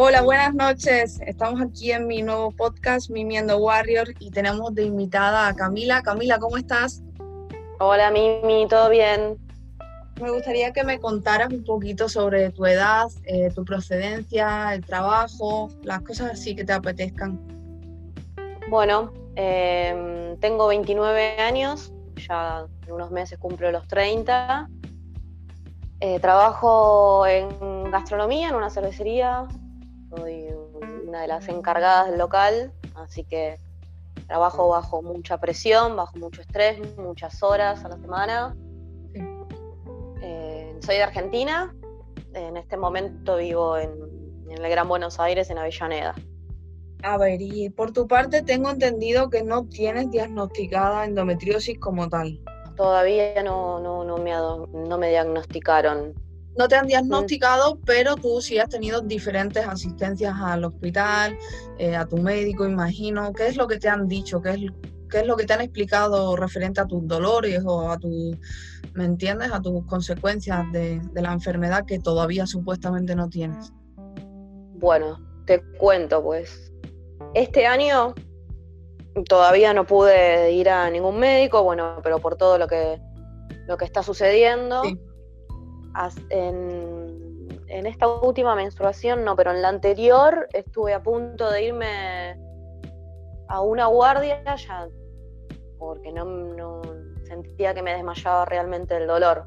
Hola, buenas noches. Estamos aquí en mi nuevo podcast, Mimiendo Warrior, y tenemos de invitada a Camila. Camila, ¿cómo estás? Hola, Mimi, ¿todo bien? Me gustaría que me contaras un poquito sobre tu edad, eh, tu procedencia, el trabajo, las cosas así que te apetezcan. Bueno, em, tengo 29 años, ya en unos meses cumplo los 30. Eh, trabajo en gastronomía, en una cervecería. Soy una de las encargadas del local, así que trabajo bajo mucha presión, bajo mucho estrés, muchas horas a la semana. Eh, soy de Argentina. En este momento vivo en, en el Gran Buenos Aires, en Avellaneda. A ver, y por tu parte tengo entendido que no tienes diagnosticada endometriosis como tal. Todavía no, no, no, me, no me diagnosticaron. No te han diagnosticado, pero tú sí has tenido diferentes asistencias al hospital, eh, a tu médico, imagino. ¿Qué es lo que te han dicho? ¿Qué es, qué es lo que te han explicado referente a tus dolores o a tu, ¿me entiendes? A tus consecuencias de, de la enfermedad que todavía supuestamente no tienes. Bueno, te cuento pues este año todavía no pude ir a ningún médico, bueno, pero por todo lo que, lo que está sucediendo. En, en, esta última menstruación no, pero en la anterior estuve a punto de irme a una guardia ya, porque no, no sentía que me desmayaba realmente el dolor.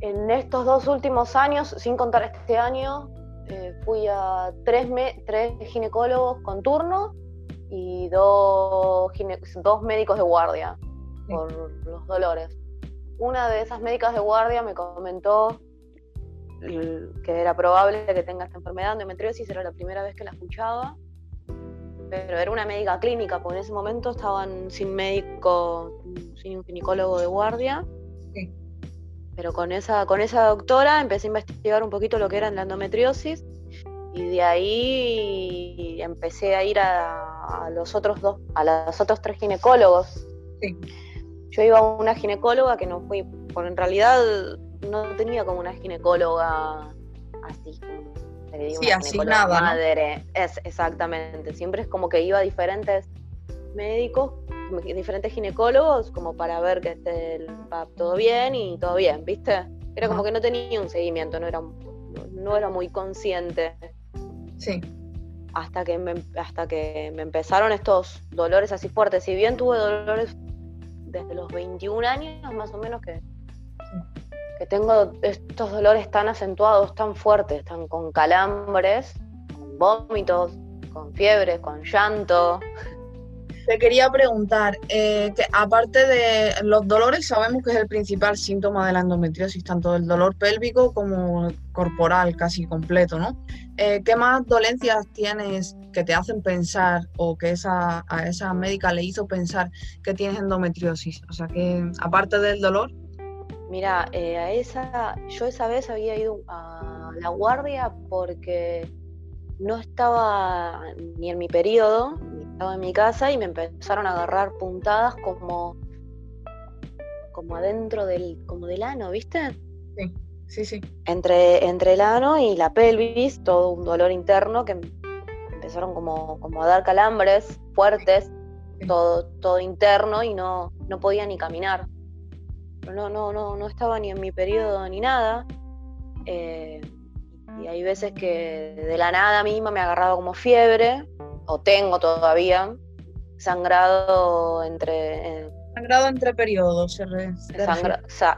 En estos dos últimos años, sin contar este año, eh, fui a tres, tres ginecólogos con turno y dos, dos médicos de guardia por los dolores. Una de esas médicas de guardia me comentó que era probable que tenga esta enfermedad endometriosis, era la primera vez que la escuchaba, pero era una médica clínica, porque en ese momento estaban sin médico, sin un ginecólogo de guardia. Pero con esa, con esa doctora empecé a investigar un poquito lo que era la endometriosis y de ahí empecé a ir a, los otros dos, a los otros tres ginecólogos. Yo iba a una ginecóloga que no fui, porque en realidad no tenía como una ginecóloga así, como sí, nada, madre. Es, exactamente. Siempre es como que iba a diferentes médicos diferentes ginecólogos como para ver que esté todo bien y todo bien, ¿viste? Era como que no tenía un seguimiento, no era, no era muy consciente. Sí. Hasta que, me, hasta que me empezaron estos dolores así fuertes. Si bien tuve dolores desde los 21 años, más o menos, que, que tengo estos dolores tan acentuados, tan fuertes, tan con calambres, con vómitos, con fiebre, con llanto. Te quería preguntar, eh, que aparte de los dolores, sabemos que es el principal síntoma de la endometriosis, tanto el dolor pélvico como corporal, casi completo, ¿no? Eh, ¿Qué más dolencias tienes que te hacen pensar o que esa, a esa médica le hizo pensar que tienes endometriosis? O sea, que aparte del dolor. Mira, eh, a esa, yo esa vez había ido a la guardia porque no estaba ni en mi periodo, estaba en mi casa y me empezaron a agarrar puntadas como como adentro del como del ano, ¿viste? Sí, sí, sí. Entre, entre el ano y la pelvis, todo un dolor interno que empezaron como, como a dar calambres fuertes, todo, todo interno y no, no podía ni caminar. No, no, no, no estaba ni en mi periodo ni nada. Eh, y hay veces que de la nada misma me agarraba como fiebre, o tengo todavía, sangrado entre... Eh, sangrado entre periodos,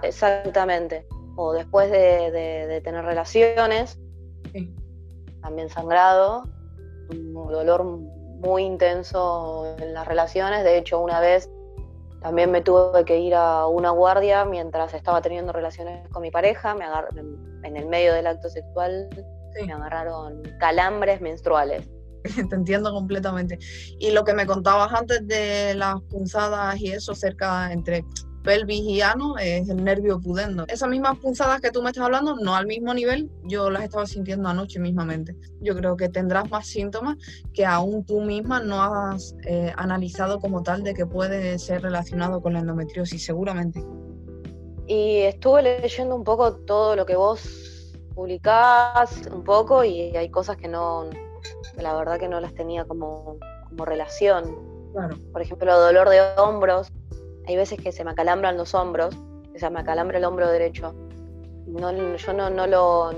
exactamente. O después de, tener relaciones, también sangrado, un dolor muy intenso en las relaciones. De hecho, una vez también me tuve que ir a una guardia mientras estaba teniendo relaciones con mi pareja. Me en el medio del acto sexual me agarraron calambres menstruales. te entiendo completamente. Y lo que me contabas antes de las punzadas y eso cerca entre pelvis y ano es el nervio pudendo. Esas mismas punzadas que tú me estás hablando, no al mismo nivel, yo las estaba sintiendo anoche mismamente. Yo creo que tendrás más síntomas que aún tú misma no has eh, analizado como tal de que puede ser relacionado con la endometriosis, seguramente. Y estuve leyendo un poco todo lo que vos publicás un poco y hay cosas que no, la verdad que no las tenía como, como relación. Claro. Por ejemplo, dolor de hombros. Hay veces que se me acalambran los hombros, o sea, me acalambra el hombro derecho. No, yo no, no lo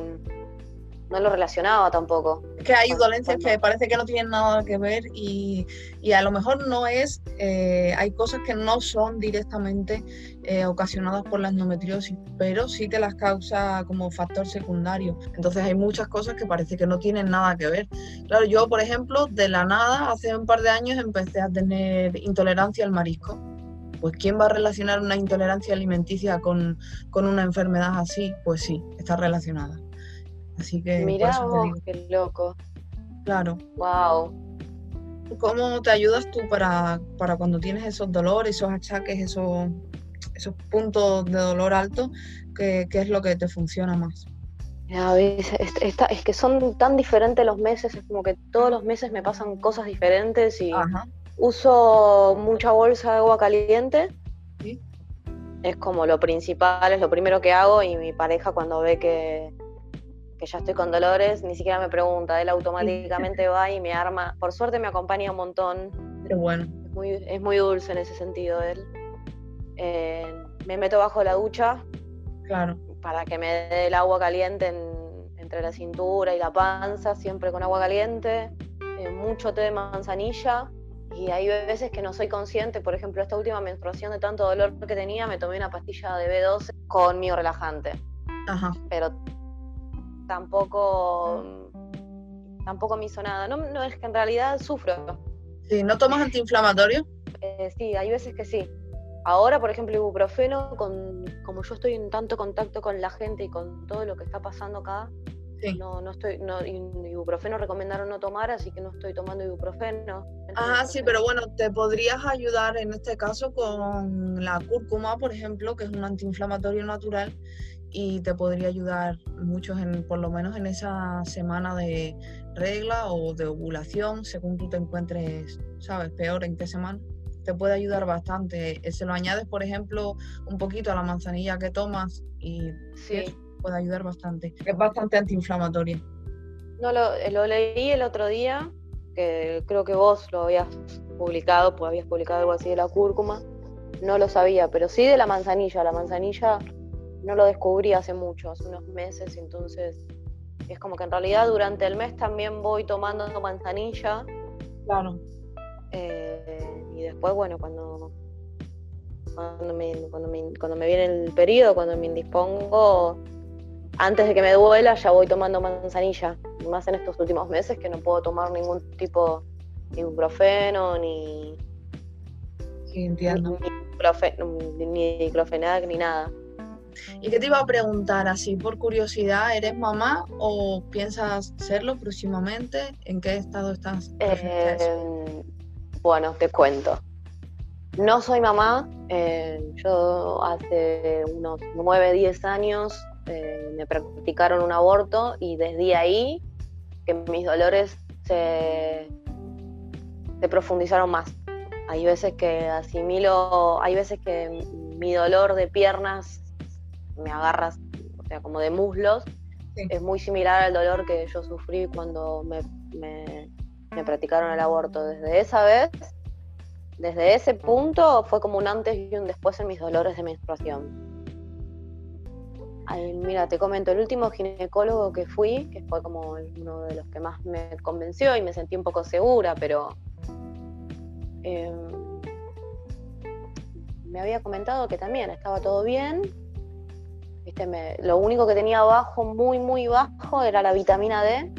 no lo relacionaba tampoco. Es que hay dolencias que parece que no tienen nada que ver y, a lo mejor no es, eh, hay cosas que no son directamente eh, ocasionadas por la endometriosis, pero sí te las causa como factor secundario. Entonces hay muchas cosas que parece que no tienen nada que ver. Claro, yo por ejemplo, de la nada, hace un par de años empecé a tener intolerancia al marisco. Pues ¿quién va a relacionar una intolerancia alimenticia con, con una enfermedad así? Pues sí, está relacionada. Así que. Mirá vos, qué loco. Claro. Wow. ¿Cómo te ayudas tú para, para cuando tienes esos dolores, esos achaques, esos, esos puntos de dolor alto? ¿qué, ¿Qué es lo que te funciona más? Es, es, que son tan diferentes los meses, es como que todos los meses me pasan cosas diferentes y uso mucha bolsa de agua caliente. ¿Sí? Es como lo principal, es lo primero que hago y mi pareja cuando ve que, que ya estoy con dolores, ni siquiera me pregunta, él automáticamente va y me arma. Por suerte me acompaña un montón. Pero bueno. Es muy, es muy dulce en ese sentido él. Eh, me meto bajo la ducha. Claro. Para que me dé el agua caliente entre la cintura y la panza, siempre con agua caliente. Eh, mucho té de manzanilla. Y hay veces que no soy consciente, por ejemplo, esta última menstruación de tanto dolor que tenía, me tomé una pastilla de B12 con mi relajante. Ajá. Pero tampoco, tampoco me hizo nada. No, no es que en realidad sufro. Sí, ¿no tomas antiinflamatorio? Eh, sí, hay veces que sí. Ahora, por ejemplo, ibuprofeno, con, como yo estoy en tanto contacto con la gente y con todo lo que está pasando acá, no, no estoy, no, ibuprofeno recomendaron no tomar, así que no estoy tomando ibuprofeno. Ah, sí, pero bueno, te podrías ayudar en este caso con la cúrcuma, por ejemplo, que es un antiinflamatorio natural y te podría ayudar mucho, en, por lo menos en esa semana de regla o de ovulación, según tú te encuentres, ¿sabes? Peor en qué semana. Te puede ayudar bastante. Eh, se lo añades, por ejemplo, un poquito a la manzanilla que tomas y sí. puede ayudar bastante. Es bastante antiinflamatoria. No, lo, eh, lo leí el otro día, que creo que vos lo habías publicado, pues habías publicado algo así de la cúrcuma. No lo sabía, pero sí de la manzanilla. La manzanilla no lo descubrí hace mucho, hace unos meses, entonces es como que en realidad durante el mes también voy tomando manzanilla. Claro. Eh, y después, bueno, cuando, cuando me, cuando, me, viene el periodo, cuando me indispongo, antes de que me duela, ya voy tomando manzanilla. Más en estos últimos meses que no puedo tomar ningún tipo de ibuprofeno ni. Sí, entiendo. Ni, ni diclofenac ni nada. ¿Y qué te iba a preguntar así por curiosidad? ¿Eres mamá o piensas serlo próximamente? ¿En qué estado estás? Eh, bueno, te cuento. No soy mamá. Eh, yo hace unos 9, 10 años eh, me practicaron un aborto y desde ahí que mis dolores se, se profundizaron más. Hay veces que asimilo, hay veces que mi dolor de piernas me agarras, o sea, como de muslos, es muy similar al dolor que yo sufrí cuando me, me, practicaron el aborto. Desde esa vez, desde ese punto, fue como un antes y un después en mis dolores de menstruación. mira, te comento, el último ginecólogo que fui, que fue como uno de los que más me convenció y me sentí un poco segura, pero em, me había comentado que también estaba todo bien, lo único que tenía bajo, muy, muy bajo, era la vitamina D.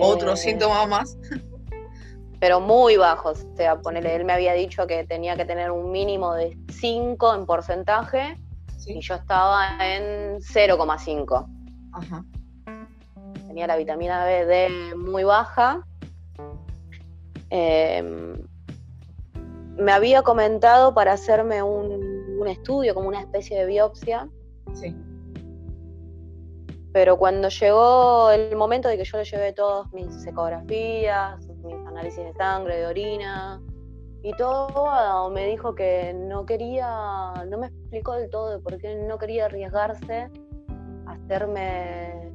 otro eh, síntoma más. Pero muy bajo. O sea, ponerle, él me había dicho que tenía que tener un mínimo de 5 en porcentaje y yo estaba en 0,5. Tenía la vitamina D muy baja. Em, me había comentado para hacerme un, un, estudio, como una especie de biopsia, Sí. Pero cuando llegó el momento de que yo le llevé todas mis ecografías, mis análisis de sangre, de orina y todo, me dijo que no quería, no me explicó del todo por qué no quería arriesgarse hacerme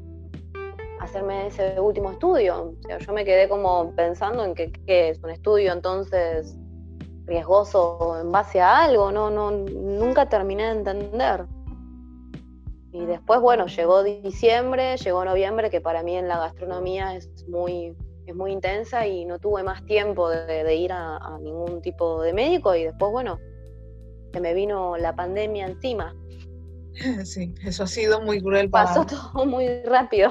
hacerme ese último estudio. O sea, yo me quedé como pensando en que, es un estudio entonces riesgoso en base a algo, no, no, nunca terminé de entender. Y después, bueno, llegó diciembre, llegó noviembre, que para mí en la gastronomía es muy, es muy intensa y no tuve más tiempo de, ir a, ningún tipo de médico y después, bueno, se me vino la pandemia encima. Sí, eso ha sido muy cruel para... Pasó todo muy rápido.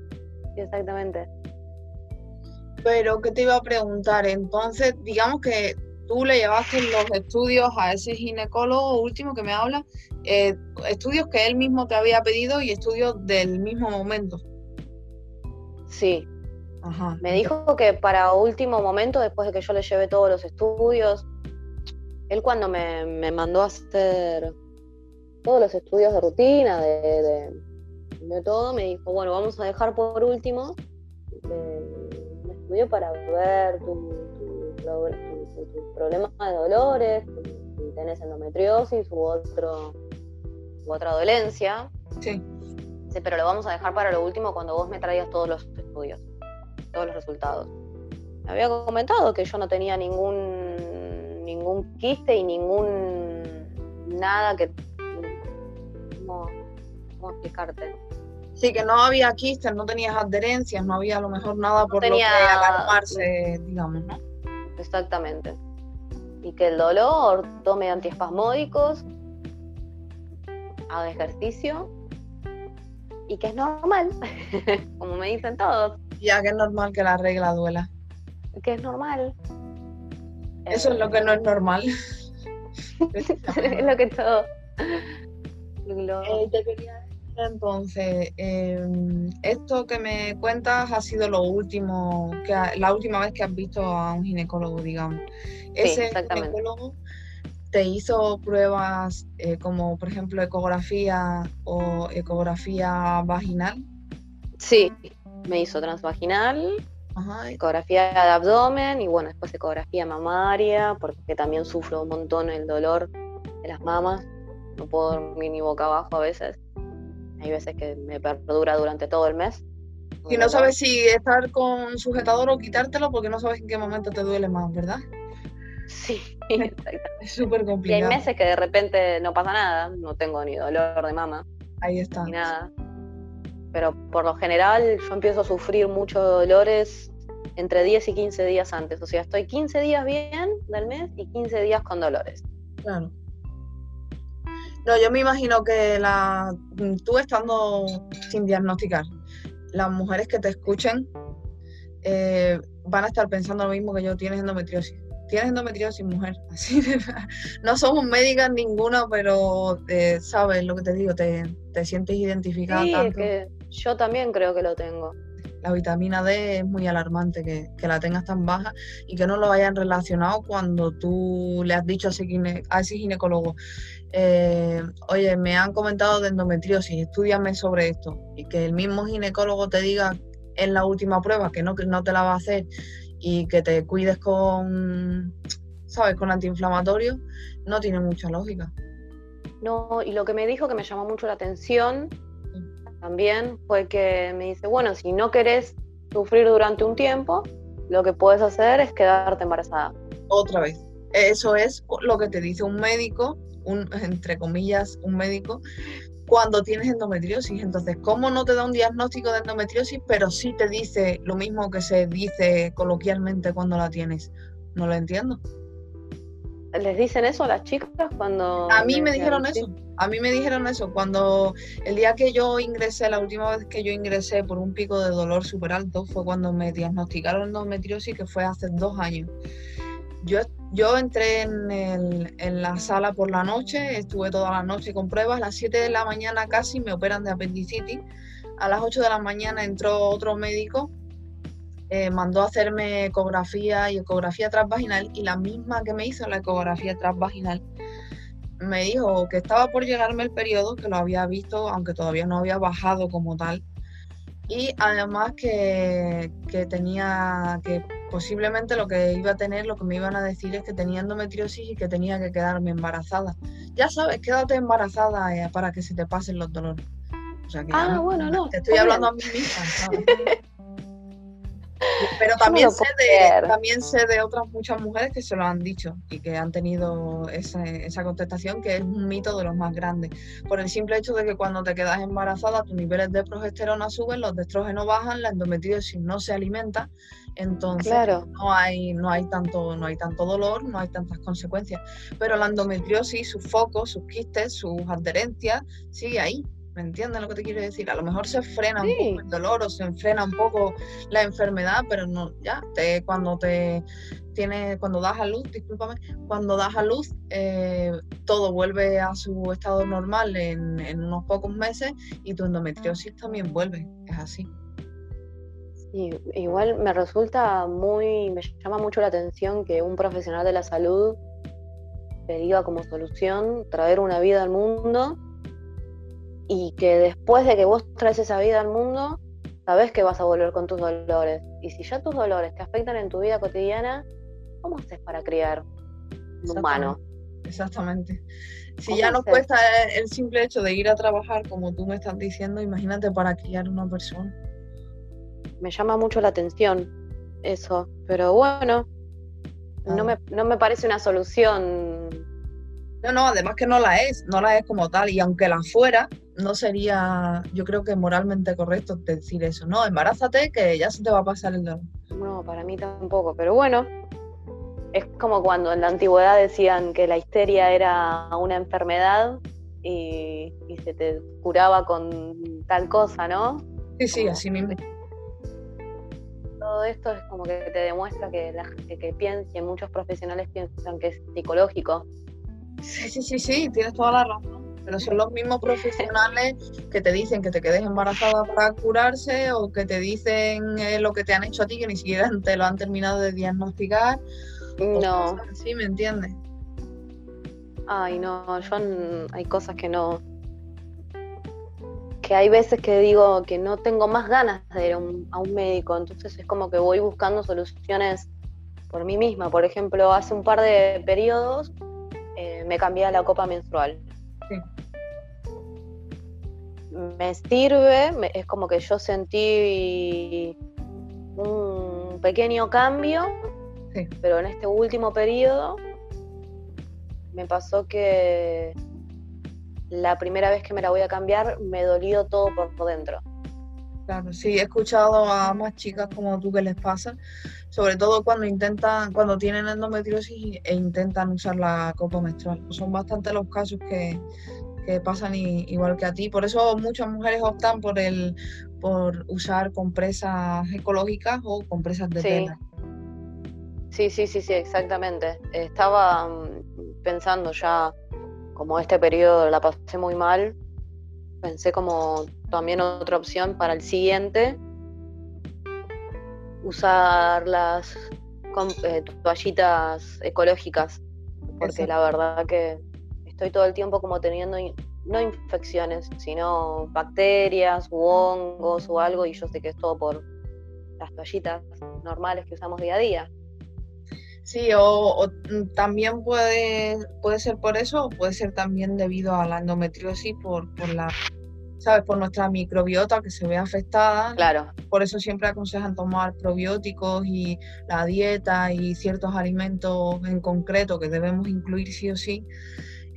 exactamente. Pero, ¿qué te iba a preguntar? Entonces, digamos que tú le llevaste los estudios a ese ginecólogo último que me habla, eh, estudios que él mismo te había pedido y estudios del mismo momento. Sí. Ajá. Me dijo que para último momento, después de que yo le llevé todos los estudios, él cuando me, mandó a hacer todos los estudios de rutina, de, de, todo, me dijo, bueno, vamos a dejar por último un estudio para ver tu, tus problemas de dolores, si tenés endometriosis u, otro, u otra dolencia. Sí. Sí, pero lo vamos a dejar para lo último cuando vos me traigas todos los estudios, todos los resultados. Me había comentado que yo no tenía ningún ningún quiste y ningún nada que ¿cómo, cómo explicarte? Sí, que no había quistes, no tenías adherencias, no había a lo mejor nada por lo que alarmarse, digamos, ¿no? Exactamente. Y que el dolor tome antiespasmódicos, haga ejercicio y que es normal, como me dicen todos. Ya que es normal que la regla duela. Que es normal. Eso es lo que no es normal. es lo que todo. Eh, te quería entonces, em, esto que me cuentas ha sido lo último, que la última vez que has visto a un ginecólogo, digamos. Ese ginecólogo te hizo pruebas eh, como, por ejemplo, ecografía o ecografía vaginal. Sí, me hizo transvaginal, ecografía de abdomen y bueno, después ecografía mamaria, porque también sufro un montón el dolor de las mamas. No puedo dormir ni boca abajo a veces. Hay veces que me perdura durante todo el mes. Y no sabes si estar con sujetador o quitártelo porque no sabes en qué momento te duele más, ¿verdad? Sí, Es súper complicado. Y hay meses que de repente no pasa nada, no tengo ni dolor de mama. Ahí está. Ni nada. Pero por lo general yo empiezo a sufrir muchos dolores entre 10 y 15 días antes. O sea, estoy 15 días bien del mes y 15 días con dolores. Claro. No, yo me imagino que la, tú estando sin diagnosticar, las mujeres que te escuchen eh, van a estar pensando lo mismo que yo, tienes endometriosis. Tienes endometriosis, mujer. Así no somos médicas ninguna, pero eh, sabes lo que te digo, te, sientes identificada. Sí, que yo también creo que lo tengo la vitamina D es muy alarmante que, la tengas tan baja y que no lo hayan relacionado cuando tú le has dicho a ese, ginecólogo, eh, oye, me han comentado de endometriosis, estudiame sobre esto, y que el mismo ginecólogo te diga en la última prueba que no, que no te la va a hacer y que te cuides con, ¿sabes?, con antiinflamatorio, no tiene mucha lógica. No, y lo que me dijo que me llamó mucho la atención también fue que me dice, bueno, si no querés sufrir durante un tiempo, lo que puedes hacer es quedarte embarazada. Otra vez. Eso es lo que te dice un médico, un, entre comillas, un médico, cuando tienes endometriosis. Entonces, ¿cómo no te da un diagnóstico de endometriosis, pero sí te dice lo mismo que se dice coloquialmente cuando la tienes? No lo entiendo. ¿Les dicen eso a las chicas cuando...? A mí me dijeron eso, a mí me dijeron eso. Cuando el día que yo ingresé, la última vez que yo ingresé por un pico de dolor súper alto, fue cuando me diagnosticaron endometriosis, que fue hace dos años. Yo, yo entré en, en la sala por la noche, estuve toda la noche con pruebas, a las 7 de la mañana casi me operan de apendicitis, a las 8 de la mañana entró otro médico eh, mandó a hacerme ecografía y ecografía transvaginal y la misma que me hizo la ecografía transvaginal me dijo que estaba por llegarme el periodo, que lo había visto, aunque todavía no había bajado como tal, y además que, que tenía que posiblemente lo que iba a tener, lo que me iban a decir es que tenía endometriosis y que tenía que quedarme embarazada. Ya sabes, quédate embarazada eh, para que se te pasen los dolores. ah, bueno, no. Te estoy hablando a mí misma, Pero también sé, de, también sé de otras muchas mujeres que se lo han dicho y que han tenido esa contestación, que es un mito de los más grandes. Por el simple hecho de que cuando te quedas embarazada, tus niveles de progesterona suben, los de estrógeno bajan, la endometriosis no se alimenta, entonces no, hay, no, hay tanto, no hay tanto dolor, no hay tantas consecuencias. Pero la endometriosis, sus focos, sus quistes, sus adherencias, sigue ahí. ¿Me entiendes lo que te quiero decir? A lo mejor se frena un poco el dolor o se frena un poco la enfermedad, pero no, ya, te, cuando te tiene, cuando das a luz, discúlpame, cuando das a luz, eh, todo vuelve a su estado normal en, en, unos pocos meses y tu endometriosis también vuelve, es así. Sí, igual me resulta muy, me llama mucho la atención que un profesional de la salud te diga como solución traer una vida al mundo y que después de que vos traes esa vida al mundo, sabes que vas a volver con tus dolores. Y si ya tus dolores te afectan en tu vida cotidiana, ¿cómo haces para criar un humano? Exactamente. Si ya nos cuesta el simple hecho de ir a trabajar, como tú me estás diciendo, imagínate para criar una persona. Me llama mucho la atención eso, pero bueno, no, me, no me parece una solución no, no, además que no la es, no la es como tal. Y aunque la fuera, no sería, yo creo que moralmente correcto decir eso. No, embarázate que ya se te va a pasar el dolor. No, para mí tampoco. Pero bueno, es como cuando en la antigüedad decían que la histeria era una enfermedad y, se te curaba con tal cosa, ¿no? Sí, sí, así mismo. Todo esto es como que te demuestra que, la, que, que, que muchos profesionales piensan que es psicológico Sí, sí, sí, sí, tienes toda la razón. Pero son los mismos profesionales que te dicen que te quedes embarazada para curarse o que te dicen eh, lo que te han hecho a ti que ni siquiera te lo han terminado de diagnosticar. No. Sí, ¿me entiendes? Ay, no, yo hay cosas que no. Que hay veces que digo que no tengo más ganas de ir a un, a un médico, entonces es como que voy buscando soluciones por mí misma. Por ejemplo, hace un par de periodos me cambié a la copa menstrual. Me sirve, es como que yo sentí un pequeño cambio, pero en este último periodo me pasó que la primera vez que me la voy a cambiar me dolió todo por dentro. Claro, sí, he escuchado a más chicas como tú que les pasa, sobre todo cuando intentan, cuando tienen endometriosis e intentan usar la copa menstrual. Son bastante los casos que, pasan igual que a ti. Por eso muchas mujeres optan por el por usar compresas ecológicas o compresas de tela. Sí, sí, sí, sí, exactamente. Estaba mm, pensando ya, como este periodo la pasé muy mal, pensé como también otra opción para el siguiente, usar las eh, toallitas ecológicas, porque la verdad que estoy todo el tiempo como teniendo no infecciones, sino bacterias u hongos o algo, y yo sé que es todo por las toallitas normales que usamos día a día. Sí, o, también puede, puede ser por eso, o puede ser también debido a la endometriosis por, por la ¿sabes? Por nuestra microbiota que se ve afectada. Claro. Por eso siempre aconsejan tomar probióticos y la dieta y ciertos alimentos en concreto que debemos incluir sí o sí.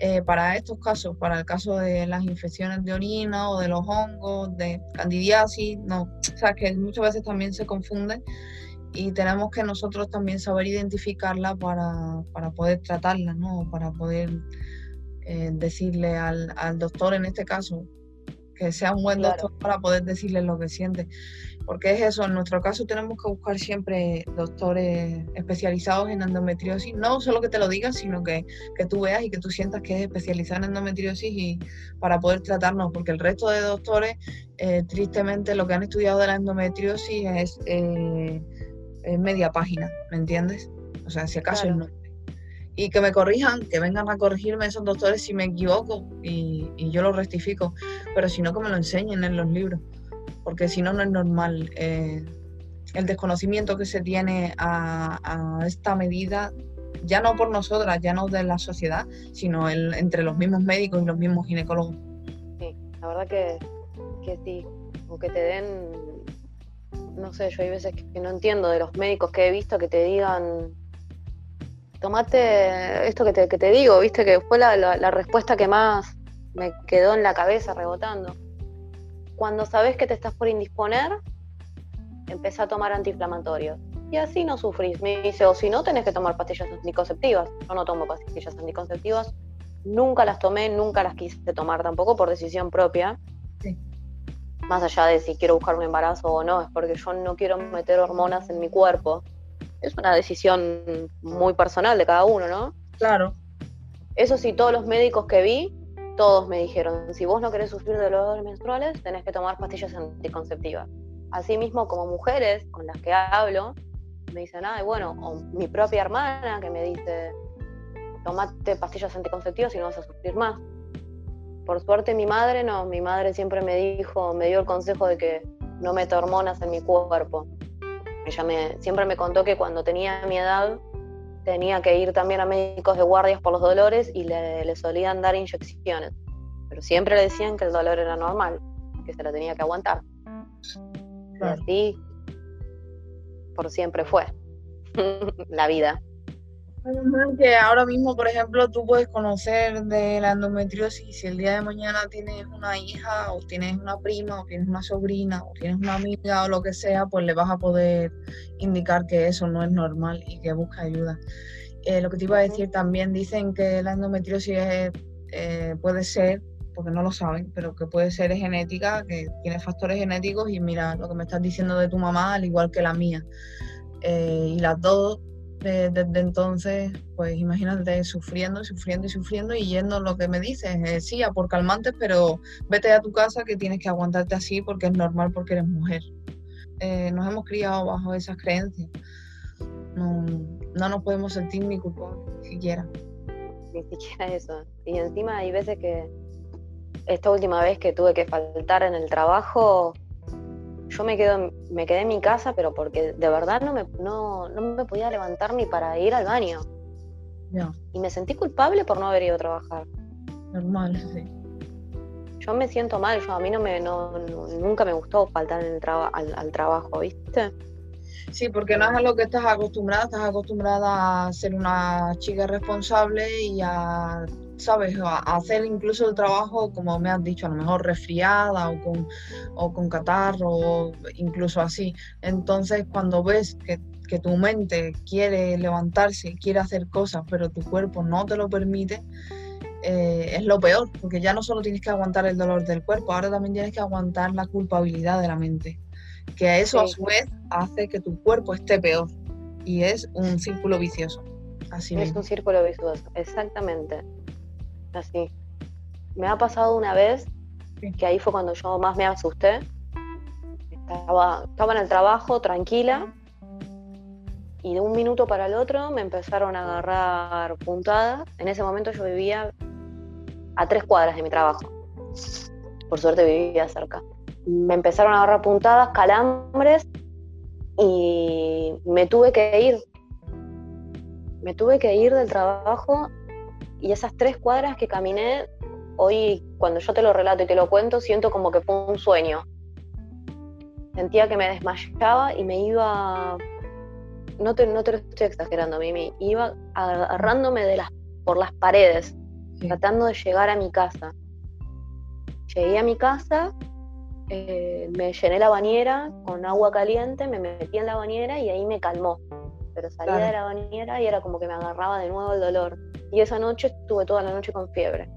Eh, para estos casos, para el caso de las infecciones de orina o de los hongos, de candidiasis, no, o sea que muchas veces también se confunden y tenemos que nosotros también saber identificarla para, para poder tratarla, ¿no? Para poder eh, decirle al, al doctor en este caso, que sea un buen doctor para poder decirle lo que siente. Porque es eso, en nuestro caso tenemos que buscar siempre doctores especializados en endometriosis, no solo que te lo digan, sino que, que tú veas y que tú sientas que es especializado en endometriosis y para poder tratarnos, porque el resto de doctores, eh, tristemente, lo que han estudiado de la endometriosis es, eh, media página, ¿me entiendes? O sea, si acaso no y que me corrijan, que vengan a corregirme esos doctores si me equivoco y, yo lo rectifico, pero si no que me lo enseñen en los libros, porque si no, no es normal. Eh, el desconocimiento que se tiene a, esta medida, ya no por nosotras, ya no de la sociedad, sino el, entre los mismos médicos y los mismos ginecólogos. Sí, la verdad que, que sí, o que te den, no sé, yo hay veces que no entiendo de los médicos que he visto que te digan, tomate esto que te, que te digo, viste que fue la, la, respuesta que más me quedó en la cabeza rebotando. Cuando sabes que te estás por indisponer, empecé a tomar antiinflamatorios. Y así no sufrís. Me dice, o si no, tenés que tomar pastillas anticonceptivas. Yo no tomo pastillas anticonceptivas. Nunca las tomé, nunca las quise tomar tampoco por decisión propia. Más allá de si quiero buscar un embarazo o no, es porque yo no quiero meter hormonas en mi cuerpo es una decisión muy personal de cada uno, ¿no? Claro. Eso sí, todos los médicos que vi, todos me dijeron, si vos no querés sufrir de dolores menstruales, tenés que tomar pastillas anticonceptivas. Asimismo, como mujeres con las que hablo, me dicen, ay, bueno, o mi propia hermana que me dice, tomate pastillas anticonceptivas y no vas a sufrir más. Por suerte mi madre no, mi madre siempre me dijo, me dio el consejo de que no meto hormonas en mi cuerpo. Ella me, siempre me contó que cuando tenía mi edad tenía que ir también a médicos de guardias por los dolores y le, solían dar inyecciones. Pero siempre le decían que el dolor era normal, que se lo tenía que aguantar. Y así por siempre fue la vida que ahora mismo, por ejemplo, tú puedes conocer de la endometriosis si el día de mañana tienes una hija o tienes una prima o tienes una sobrina o tienes una amiga o lo que sea, pues le vas a poder indicar que eso no es normal y que busca ayuda. Eh, lo que te iba a decir también, dicen que la endometriosis eh, puede ser, porque no lo saben, pero que puede ser genética, que tiene factores genéticos y mira lo que me estás diciendo de tu mamá, al igual que la mía. Eh, y las dos desde entonces, pues imagínate sufriendo, sufriendo y sufriendo y yendo lo que me dices, eh, sí, a por calmantes, pero vete a tu casa que tienes que aguantarte así porque es normal porque eres mujer. Eh, nos hemos criado bajo esas creencias. No, no nos podemos sentir ni culpables, ni siquiera. Ni siquiera eso. Y encima hay veces que esta última vez que tuve que faltar en el trabajo, yo me, quedo, me quedé en mi casa, pero porque de verdad no me, no, me podía levantar ni para ir al baño. Y me sentí culpable por no haber ido a trabajar. Normal, sí. Yo me siento mal, yo a mí no me, no, nunca me gustó faltar en el al, al trabajo, ¿viste? Sí, porque no es a lo que estás acostumbrada, estás acostumbrada a ser una chica responsable y a ¿sabes? hacer incluso el trabajo, como me has dicho, a lo mejor resfriada o con, o con catarro, o incluso así. Entonces, cuando ves que, tu mente quiere levantarse, quiere hacer cosas, pero tu cuerpo no te lo permite, eh, es lo peor, porque ya no solo tienes que aguantar el dolor del cuerpo, ahora también tienes que aguantar la culpabilidad de la mente, que a eso a su vez hace que tu cuerpo esté peor y es un círculo vicioso. Así es un círculo vicioso, exactamente así. Me ha pasado una vez, que ahí fue cuando yo más me asusté. Estaba, estaba en el trabajo tranquila y de un minuto para el otro me empezaron a agarrar puntadas. En ese momento yo vivía a tres cuadras de mi trabajo. Por suerte vivía cerca. Me empezaron a agarrar puntadas, calambres y me tuve que ir. Me tuve que ir del trabajo y esas tres cuadras que caminé, hoy cuando yo te lo relato y te lo cuento, siento como que fue un sueño. Sentía que me desmayaba y me iba, no te, no te lo estoy exagerando, me iba agarrándome de las, por las paredes, tratando de llegar a mi casa. Llegué a mi casa, eh, me llené la bañera con agua caliente, me metí en la bañera y ahí me calmó. Pero salía de la bañera y era como que me agarraba de nuevo el dolor. Y esa noche estuve toda la noche con fiebre.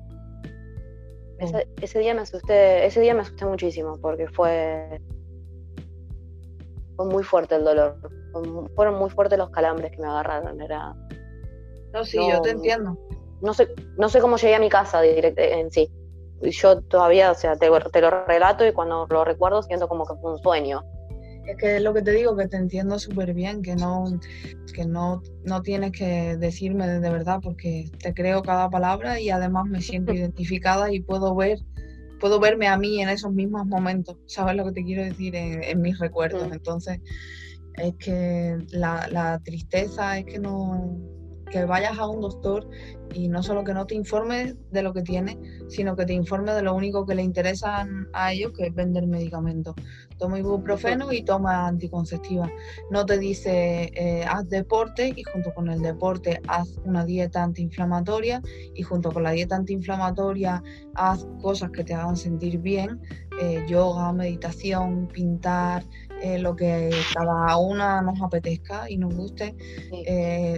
Ese, día me asusté, ese día me asusté muchísimo porque fue, fue muy fuerte el dolor. Fueron muy fuertes los calambres que me agarraron. Era. No, sí, yo te entiendo. No sé, no sé cómo llegué a mi casa en sí. Yo todavía, o sea, te, te lo relato y cuando lo recuerdo siento como que fue un sueño es que es lo que te digo, que te entiendo súper bien, que no, que no, no tienes que decirme de verdad, porque te creo cada palabra y además me siento identificada y puedo ver, puedo verme a mí en esos mismos momentos, ¿sabes lo que te quiero decir? En, mis recuerdos. Mm. Entonces, es que la, la, tristeza es que no, que vayas a un doctor y no solo que no te informe de lo que tiene, sino que te informe de lo único que le interesa a ellos, que es vender medicamentos. Toma ibuprofeno y toma anticonceptiva. No te dice eh, haz deporte y junto con el deporte haz una dieta antiinflamatoria y junto con la dieta antiinflamatoria haz cosas que te hagan sentir bien, eh, yoga, meditación, pintar, eh, lo que cada una nos apetezca y nos guste.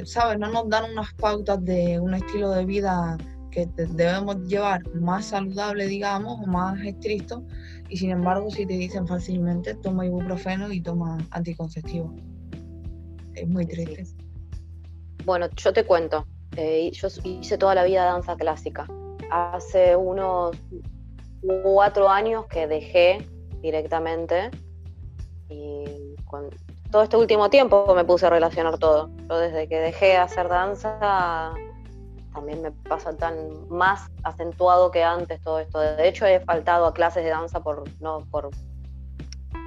¿Sabes? No nos dan unas pautas de un estilo de vida que debemos llevar más saludable, digamos, o más estricto, y sin embargo, si te dicen fácilmente, toma ibuprofeno y toma anticonceptivo. Es muy triste. Bueno, yo te cuento. Eh, yo hice toda la vida danza clásica. Hace unos cuatro años que dejé directamente y con todo este último tiempo me puse a relacionar todo. Yo desde que dejé hacer danza también me pasa tan más acentuado que antes todo esto. De hecho, he faltado a clases de danza por no por,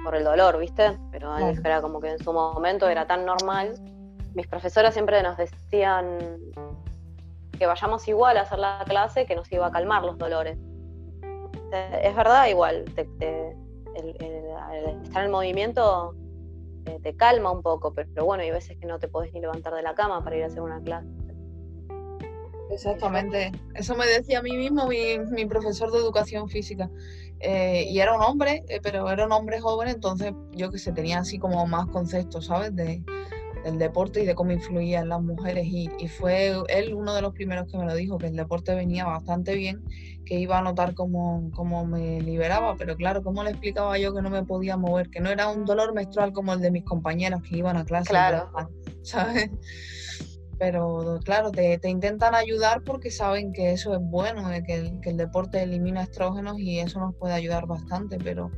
por el dolor, ¿viste? Pero era como que en su momento era tan normal. Mis profesoras siempre nos decían que vayamos igual a hacer la clase que nos iba a calmar los dolores. Es verdad, igual, el, estar en movimiento te, te, calma un poco, pero bueno, hay veces que no te podés ni levantar de la cama para ir a hacer una clase. Exactamente. Eso me decía a mí mismo mi, profesor de educación física. Eh, y era un hombre, eh, pero era un hombre joven, entonces yo que sé, tenía así como más conceptos, ¿sabes? De, del deporte y de cómo influía en las mujeres. Y, fue él uno de los primeros que me lo dijo, que el deporte venía bastante bien, que iba a notar cómo, cómo me liberaba, pero claro, ¿cómo le explicaba yo que no me podía mover? Que no era un dolor menstrual como el de mis compañeras que iban a clase. Claro. ¿Sabes? pero claro, te, intentan ayudar porque saben que eso es bueno, que el, que el, deporte elimina estrógenos y eso nos puede ayudar bastante, pero,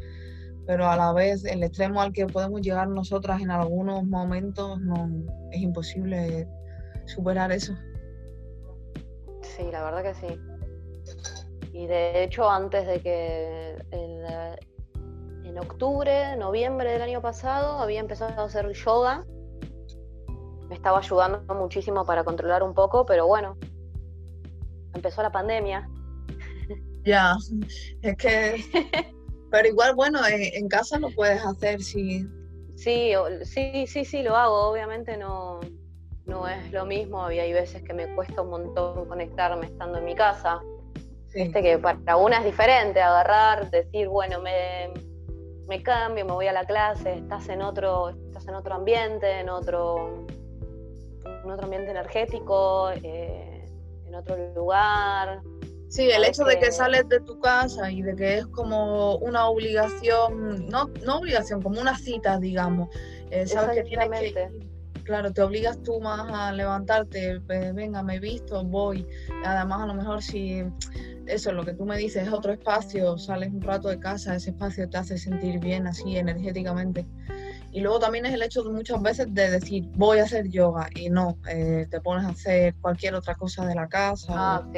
pero a la vez el extremo al que podemos llegar nosotras en algunos momentos no es imposible superar eso. Sí, la verdad que sí. Y de hecho, antes de que en octubre, noviembre del año pasado, había empezado a hacer yoga me estaba ayudando muchísimo para controlar un poco, pero bueno, empezó la pandemia. Ya, es que... pero igual, bueno, en, casa lo puedes hacer, sí. Sí, sí, sí, sí, lo hago. Obviamente no, no es lo mismo. Había hay veces que me cuesta un montón conectarme estando en mi casa. Viste que para una es diferente agarrar, decir, bueno, me, me cambio, me voy a la clase, estás en otro, estás en otro ambiente, en otro, en otro ambiente energético, eh, en otro lugar. Sí, el hecho de que sales de tu casa y de que es como una obligación, no, no obligación, como una cita, digamos. Eh, sabes que tienes que, claro, te obligas tú más a levantarte, venga, me he visto, voy. Además, a lo mejor si eso, lo que tú me dices es otro espacio, sales un rato de casa, ese espacio te hace sentir bien así energéticamente. Y luego también es el hecho de muchas veces de decir, voy a hacer yoga y no, eh, te pones a hacer cualquier otra cosa de la casa ah,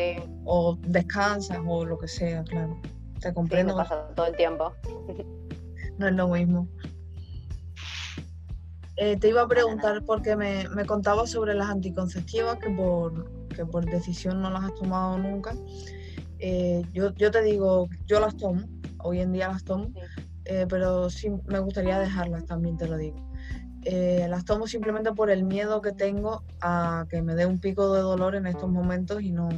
o, descansas o lo que sea, claro. Te comprendo. Sí, pasa todo el tiempo. no es lo mismo. Eh, te iba a preguntar porque me, me contabas sobre las anticonceptivas que por, que por decisión no las has tomado nunca. Eh, yo, yo te digo, yo las tomo, hoy en día las tomo, eh, pero sí me gustaría dejarlas también, te lo digo. Eh, las tomo simplemente por el miedo que tengo a que me dé un pico de dolor en estos momentos y no,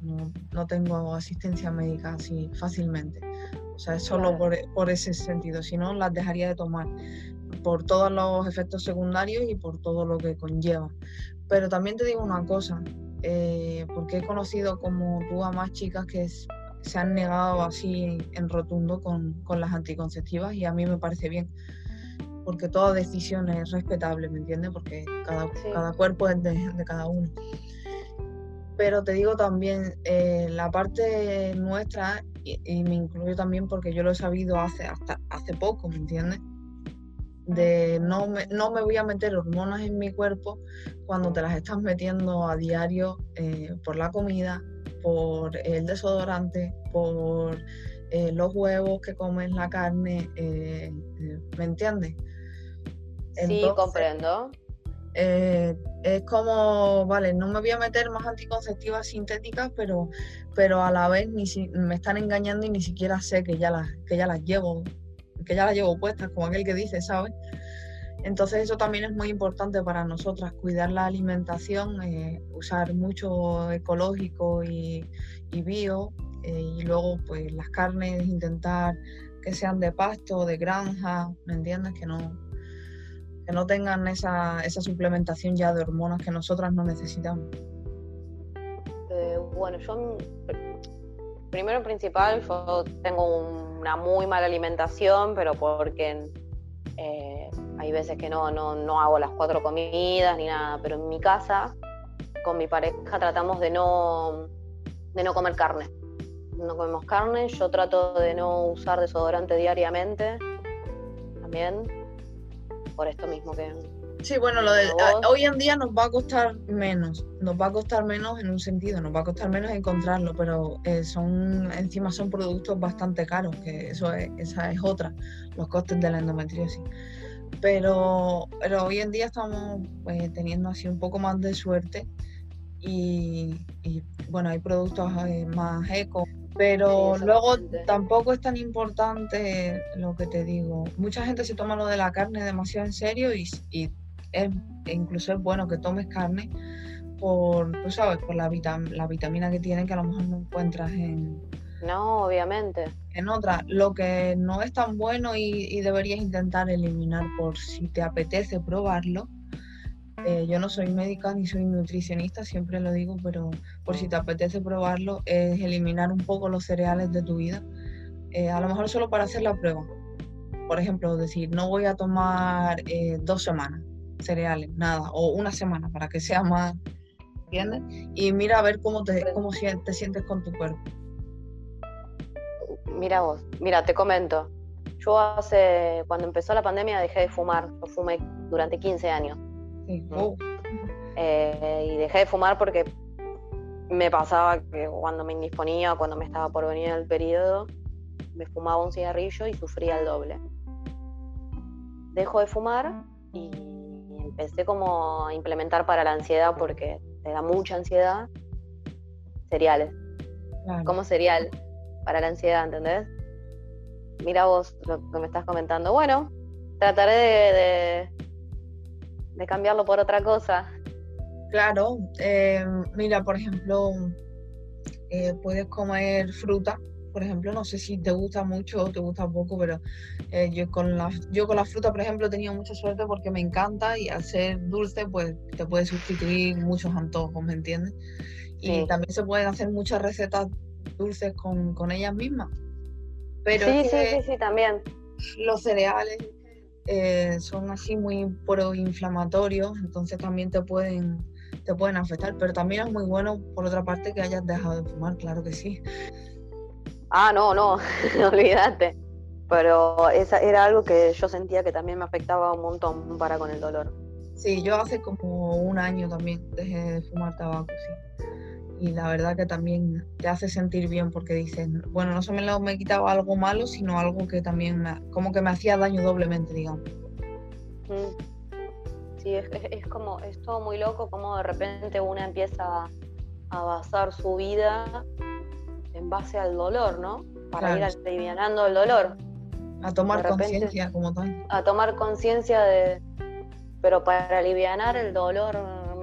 no, tengo asistencia médica así fácilmente. O sea, es solo por, por, ese sentido, si no, las dejaría de tomar por todos los efectos secundarios y por todo lo que conlleva. Pero también te digo una cosa, eh, porque he conocido como tú a más chicas que se han negado así en, rotundo con, las anticonceptivas y a mí me parece bien, porque toda decisión es respetable, ¿me entiendes? Porque cada, cada cuerpo es de, cada uno. Pero te digo también, eh, la parte nuestra, y, me incluyo también porque yo lo he sabido hace, hasta hace poco, ¿me entiendes? de no me, no me voy a meter hormonas en mi cuerpo cuando te las estás metiendo a diario eh, por la comida, por el desodorante, por eh, los huevos que comes, la carne, eh, eh, ¿me entiendes? sí, comprendo. Eh, es como, vale, no me voy a meter más anticonceptivas sintéticas, pero, pero a la vez ni si, me están engañando y ni siquiera sé que ya las, que ya las llevo, que ya las llevo puestas, como aquel que dice, ¿sabes? Entonces eso también es muy importante para nosotras, cuidar la alimentación, eh, usar mucho ecológico y, bio, eh, y luego pues las carnes, intentar que sean de pasto, de granja, ¿me entiendes? Que no, que no tengan esa, esa suplementación ya de hormonas que nosotras no necesitamos. Eh, bueno, yo primero en principal tengo una muy mala alimentación, pero porque eh, hay veces que no, no, no hago las cuatro comidas ni nada, pero en mi casa con mi pareja tratamos de no, de no comer carne. No comemos carne, yo trato de no usar desodorante diariamente también por esto mismo que... Sí, bueno, lo de, hoy en día nos va a costar menos, nos va a costar menos en un sentido, nos va a costar menos encontrarlo, pero eh, son encima son productos bastante caros, que eso es, esa es otra, los costes de la endometriosis. Pero, pero hoy en día estamos pues, teniendo así un poco más de suerte y, y bueno, hay productos eh, más eco, pero luego tampoco es tan importante lo que te digo. Mucha gente se toma lo de la carne demasiado en serio y, y es, e incluso es bueno que tomes carne por, tú sabes, por la, la vitamina que tiene que a lo mejor no encuentras en... No, obviamente. En otra. Lo que no es tan bueno y, deberías intentar eliminar por si te apetece probarlo eh, yo no soy médica ni soy nutricionista, siempre lo digo, pero por si te apetece probarlo, es eliminar un poco los cereales de tu vida. Eh, a lo mejor solo para hacer la prueba. Por ejemplo, decir, no voy a tomar eh, dos semanas cereales, nada, o una semana para que sea más, ¿entiendes? Y mira a ver cómo te, cómo te sientes con tu cuerpo. Mira vos, mira, te comento. Yo hace, cuando empezó la pandemia dejé de fumar, yo fumé durante 15 años. Eh, y dejé de fumar porque me pasaba que cuando me indisponía, cuando me estaba por venir el periodo, me fumaba un cigarrillo y sufría el doble. Dejo de fumar y empecé como a implementar para la ansiedad porque te da mucha ansiedad cereales. Como cereal para la ansiedad, ¿entendés? Mira vos lo que me estás comentando. Bueno, trataré de de cambiarlo por otra cosa. Claro, eh, mira, por ejemplo, eh, puedes comer fruta, por ejemplo, no sé si te gusta mucho o te gusta poco, pero eh, yo, con la, yo con la fruta, por ejemplo, he tenido mucha suerte porque me encanta y al ser dulce, pues te puede sustituir muchos antojos, ¿me entiendes? Y también se pueden hacer muchas recetas dulces con, con ellas mismas. Pero sí, sí, sí, sí, también. Los cereales eh, son así muy proinflamatorios, entonces también te pueden, te pueden afectar. Pero también es muy bueno, por otra parte, que hayas dejado de fumar, claro que sí. Ah, no, no, olvídate. Pero esa era algo que yo sentía que también me afectaba un montón para con el dolor. Sí, yo hace como un año también dejé de fumar tabaco, sí. Y la verdad que también te hace sentir bien porque dices, bueno, no solo me quitaba algo malo, sino algo que también me, como que me hacía daño doblemente, digamos. Mm. Sí, es, es, como, es todo muy loco como de repente una empieza a basar su vida en base al dolor, ¿no? Para ir alivianando el dolor. A tomar conciencia como tal. A tomar conciencia de... Pero para aliviar el dolor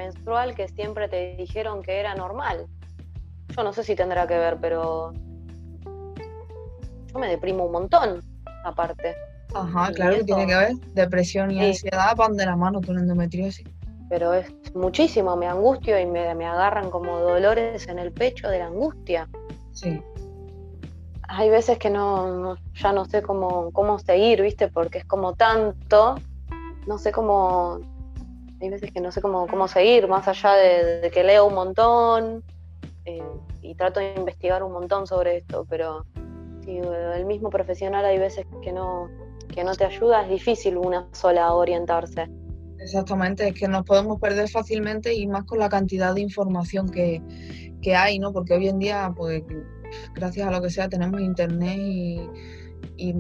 menstrual que siempre te dijeron que era normal. Yo no sé si tendrá que ver, pero yo me deprimo un montón, aparte. Ajá, claro que tiene que ver. Depresión y ansiedad van de la mano con endometriosis. Pero es muchísimo, me angustio y me, agarran como dolores en el pecho de la angustia. Sí. Hay veces que no, ya no sé cómo, cómo seguir, ¿viste? Porque es como tanto, no sé cómo, hay veces que no sé cómo, cómo seguir, más allá de, que leo un montón eh, y trato de investigar un montón sobre esto, pero si el mismo profesional hay veces que no, que no te ayuda, es difícil una sola orientarse. Exactamente, es que nos podemos perder fácilmente y más con la cantidad de información que, hay, ¿no? Porque hoy en día, pues, gracias a lo que sea, tenemos internet y, y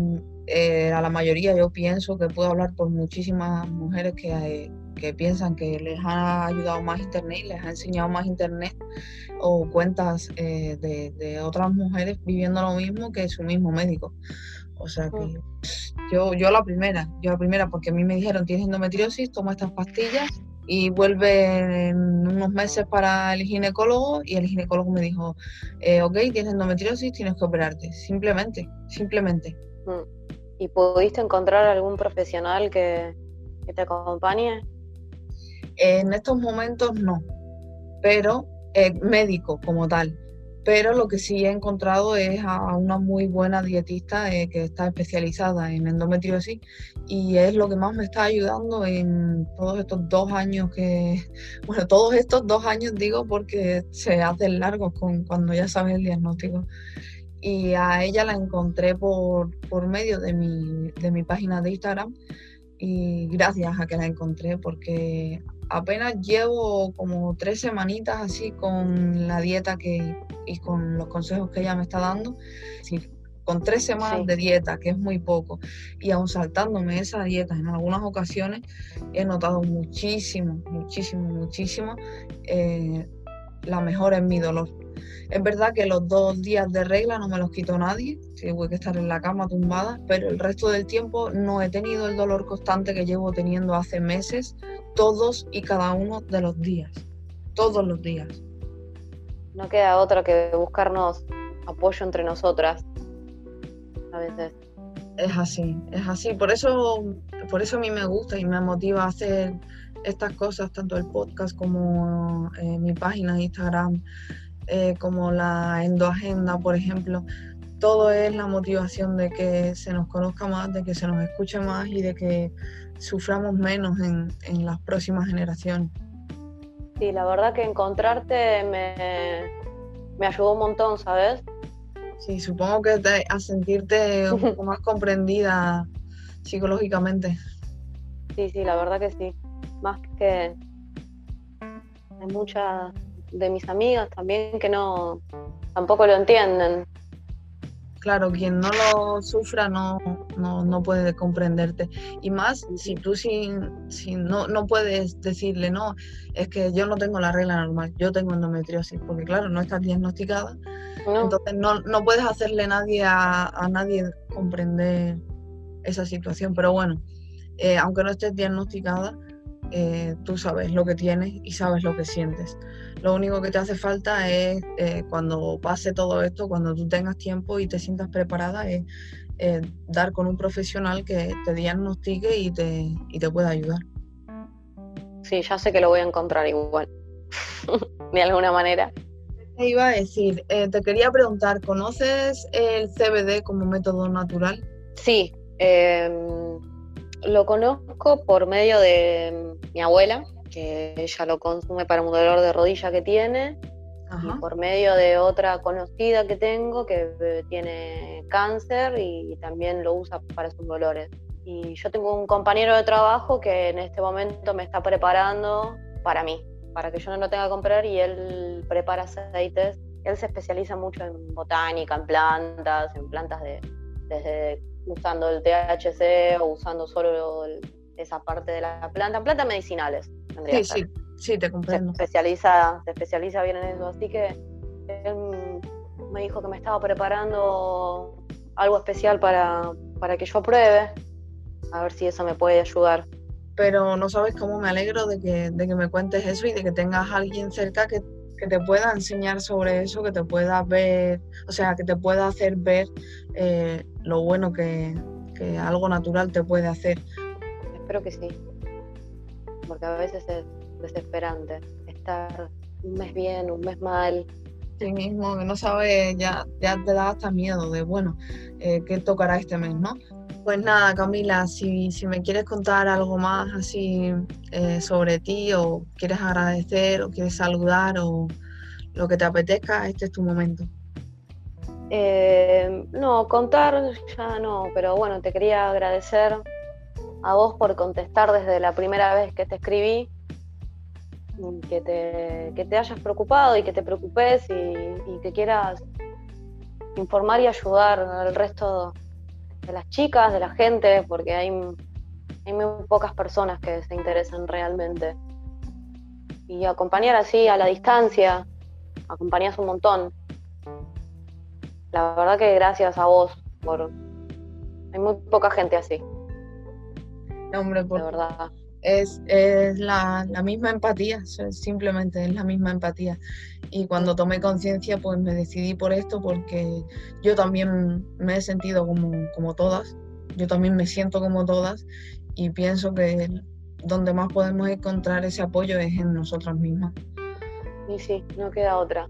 eh, a la mayoría yo pienso que puedo hablar por muchísimas mujeres que, porque piensan que les ha ayudado más Internet les ha enseñado más Internet o cuentas eh, de, otras mujeres viviendo lo mismo que su mismo médico. O sea que yo, yo la primera, yo la primera, porque a mí me dijeron, tienes endometriosis, toma estas pastillas y vuelve en unos meses para el ginecólogo y el ginecólogo me dijo, eh, ok, tienes endometriosis, tienes que operarte. Simplemente, simplemente. Mm. ¿Y pudiste encontrar algún profesional que, que te acompañe? En estos momentos no, pero médico como tal. Pero lo que sí he encontrado es a una muy buena dietista eh, que está especializada en endometriosis y es lo que más me está ayudando en todos estos dos años que, bueno, todos estos dos años digo porque se hacen largos con, cuando ya sabes el diagnóstico. Y a ella la encontré por, por medio de mi, de mi página de Instagram y gracias a que la encontré porque apenas llevo como tres semanitas así con la dieta que, y con los consejos que ella me está dando. Sí, con tres semanas de dieta, que es muy poco, y aún saltándome esa dieta en algunas ocasiones, he notado muchísimo, muchísimo, muchísimo eh, la mejora en mi dolor. Es verdad que los dos días de regla no me los quitó nadie, tuve que estar en la cama tumbada, pero el resto del tiempo no he tenido el dolor constante que llevo teniendo hace meses, todos y cada uno de los días, todos los días. No queda otra que buscarnos apoyo entre nosotras, a veces. Es así, es así. Por eso, por eso a mí me gusta y me motiva a hacer estas cosas, tanto el podcast como eh, mi página de Instagram, eh, como la endoagenda, por ejemplo, todo es la motivación de que se nos conozca más, de que se nos escuche más y de que suframos menos en, las próximas generaciones. Sí, la verdad que encontrarte me, me ayudó un montón, ¿sabes? Sí, supongo que te, a sentirte un poco más comprendida psicológicamente. Sí, sí, la verdad que sí. Más que hay muchas de mis amigas también que no tampoco lo entienden. Claro, quien no lo sufra no, no, puede comprenderte. Y más si tú sin, sin no, no puedes decirle, no, es que yo no tengo la regla normal, yo tengo endometriosis, porque claro, no estás diagnosticada. Entonces no, no puedes hacerle nadie a, a nadie comprender esa situación. Pero bueno, eh, aunque no estés diagnosticada, eh, tú sabes lo que tienes y sabes lo que sientes. Lo único que te hace falta es eh, cuando pase todo esto, cuando tú tengas tiempo y te sientas preparada, es eh, dar con un profesional que te diagnostique y te, y te pueda ayudar. Sí, ya sé que lo voy a encontrar igual, de alguna manera. Te iba a decir, te quería preguntar, ¿conoces el CBD como método natural? Sí, em, lo conozco por medio de mi abuela, que ella lo consume para un dolor de rodilla que tiene, y por medio de otra conocida que tengo que eh, tiene cáncer y también lo usa para sus dolores. Y yo tengo un compañero de trabajo que en este momento me está preparando para mí, para que yo no lo tenga que comprar y él prepara aceites. Él se especializa mucho en botánica, en plantas, en plantas de, desde usando el THC o usando solo esa parte de la planta, plantas medicinales. Sí, sí, sí, te comprendo. Se especializa, se especializa bien en eso, así que él me dijo que me estaba preparando algo especial para, para que yo pruebe, a ver si eso me puede ayudar. Pero no sabes cómo me alegro de que, de que me cuentes eso y de que tengas a alguien cerca que, que te pueda enseñar sobre eso, que te pueda ver, o sea, que te pueda hacer ver eh, lo bueno que, algo natural te puede hacer. Espero que sí, porque a veces es desesperante estar un mes bien, un mes mal. Sí mismo, que no sabes, ya, ya te da hasta miedo de, bueno, eh, ¿qué tocará este mes, no? Pues nada, Camila, si, si me quieres contar algo más así eh, sobre ti o quieres agradecer o quieres saludar o lo que te apetezca, este es tu momento. Eh, no, contar ya no, pero bueno, te quería agradecer a vos por contestar desde la primera vez que te escribí, que te, que te hayas preocupado y que te preocupes y, que quieras informar y ayudar al resto de las chicas, de la gente, porque hay hay muy pocas personas que se interesan realmente. Y acompañar así a la distancia, acompañas un montón. La verdad que gracias a vos por... Hay muy poca gente así. Hombre, por... Verdad. Es, es la, la, misma empatía, simplemente es la misma empatía. Y cuando tomé conciencia, pues me decidí por esto porque yo también me he sentido como, como todas, yo también me siento como todas y pienso que donde más podemos encontrar ese apoyo es en nosotras mismas. Y sí, no queda otra.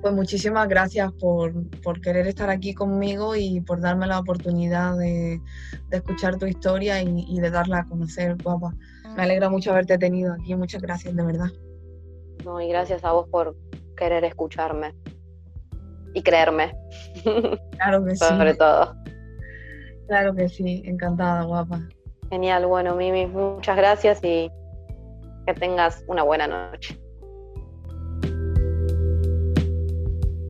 Pues muchísimas gracias por, por, querer estar aquí conmigo y por darme la oportunidad de, de escuchar tu historia y, y, de darla a conocer, guapa. Me alegra mucho haberte tenido aquí, muchas gracias, de verdad. No, y gracias a vos por querer escucharme y creerme. Claro que sí. Sobre todo. Claro que sí, encantada, guapa. Genial, bueno, Mimi, muchas gracias y que tengas una buena noche.